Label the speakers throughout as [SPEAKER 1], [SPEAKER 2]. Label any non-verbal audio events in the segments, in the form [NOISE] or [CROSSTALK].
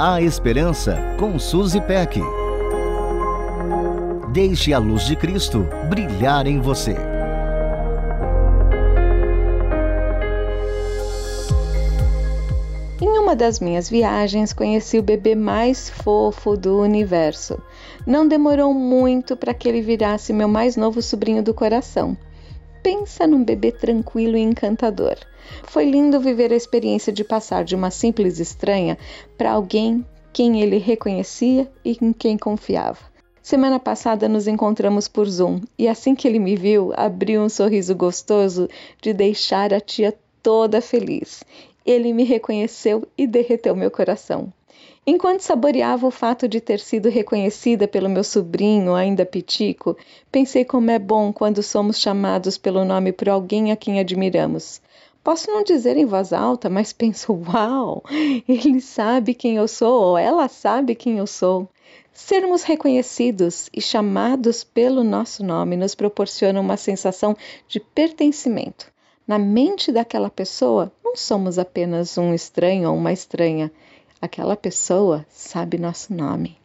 [SPEAKER 1] A Esperança com Suzy Peck. Deixe a luz de Cristo brilhar em você.
[SPEAKER 2] Em uma das minhas viagens, conheci o bebê mais fofo do universo. Não demorou muito para que ele virasse meu mais novo sobrinho do coração. Pensa num bebê tranquilo e encantador. Foi lindo viver a experiência de passar de uma simples estranha para alguém quem ele reconhecia e em quem confiava. Semana passada nos encontramos por Zoom e assim que ele me viu, abriu um sorriso gostoso de deixar a tia toda feliz. Ele me reconheceu e derreteu meu coração. Enquanto saboreava o fato de ter sido reconhecida pelo meu sobrinho, ainda pitico, pensei como é bom quando somos chamados pelo nome por alguém a quem admiramos. Posso não dizer em voz alta, mas penso: [LAUGHS] uau, ele sabe quem eu sou, ou ela sabe quem eu sou. Sermos reconhecidos e chamados pelo nosso nome nos proporciona uma sensação de pertencimento. Na mente daquela pessoa, não somos apenas um estranho ou uma estranha. Aquela pessoa sabe nosso nome.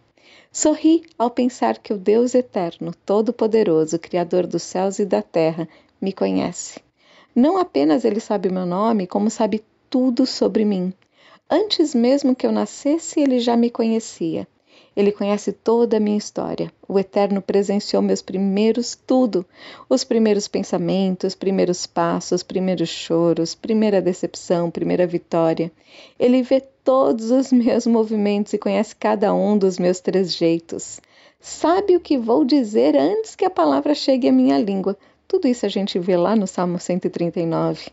[SPEAKER 2] Sorri ao pensar que o Deus eterno, todo-poderoso, Criador dos céus e da terra, me conhece. Não apenas ele sabe meu nome, como sabe tudo sobre mim. Antes mesmo que eu nascesse, ele já me conhecia. Ele conhece toda a minha história. O Eterno presenciou meus primeiros tudo: os primeiros pensamentos, primeiros passos, primeiros choros, primeira decepção, primeira vitória. Ele vê todos os meus movimentos e conhece cada um dos meus trejeitos. Sabe o que vou dizer antes que a palavra chegue à minha língua. Tudo isso a gente vê lá no Salmo 139.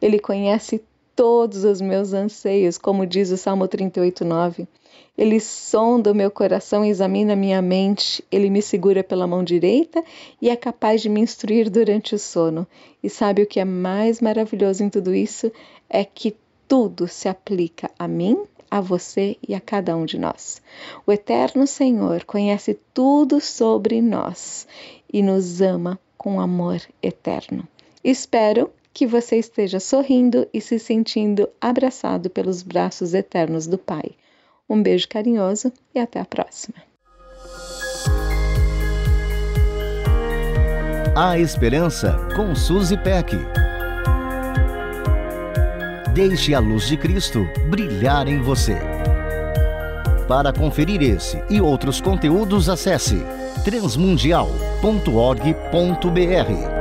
[SPEAKER 2] Ele conhece todos os meus anseios, como diz o Salmo 38:9. Ele sonda o meu coração e examina minha mente. Ele me segura pela mão direita e é capaz de me instruir durante o sono. E sabe o que é mais maravilhoso em tudo isso? É que tudo se aplica a mim, a você e a cada um de nós. O Eterno Senhor conhece tudo sobre nós e nos ama com amor eterno. Espero que você esteja sorrindo e se sentindo abraçado pelos braços eternos do Pai. Um beijo carinhoso e até a próxima.
[SPEAKER 1] A Esperança com Suzy Peck. Deixe a luz de Cristo brilhar em você. Para conferir esse e outros conteúdos, acesse transmundial.org.br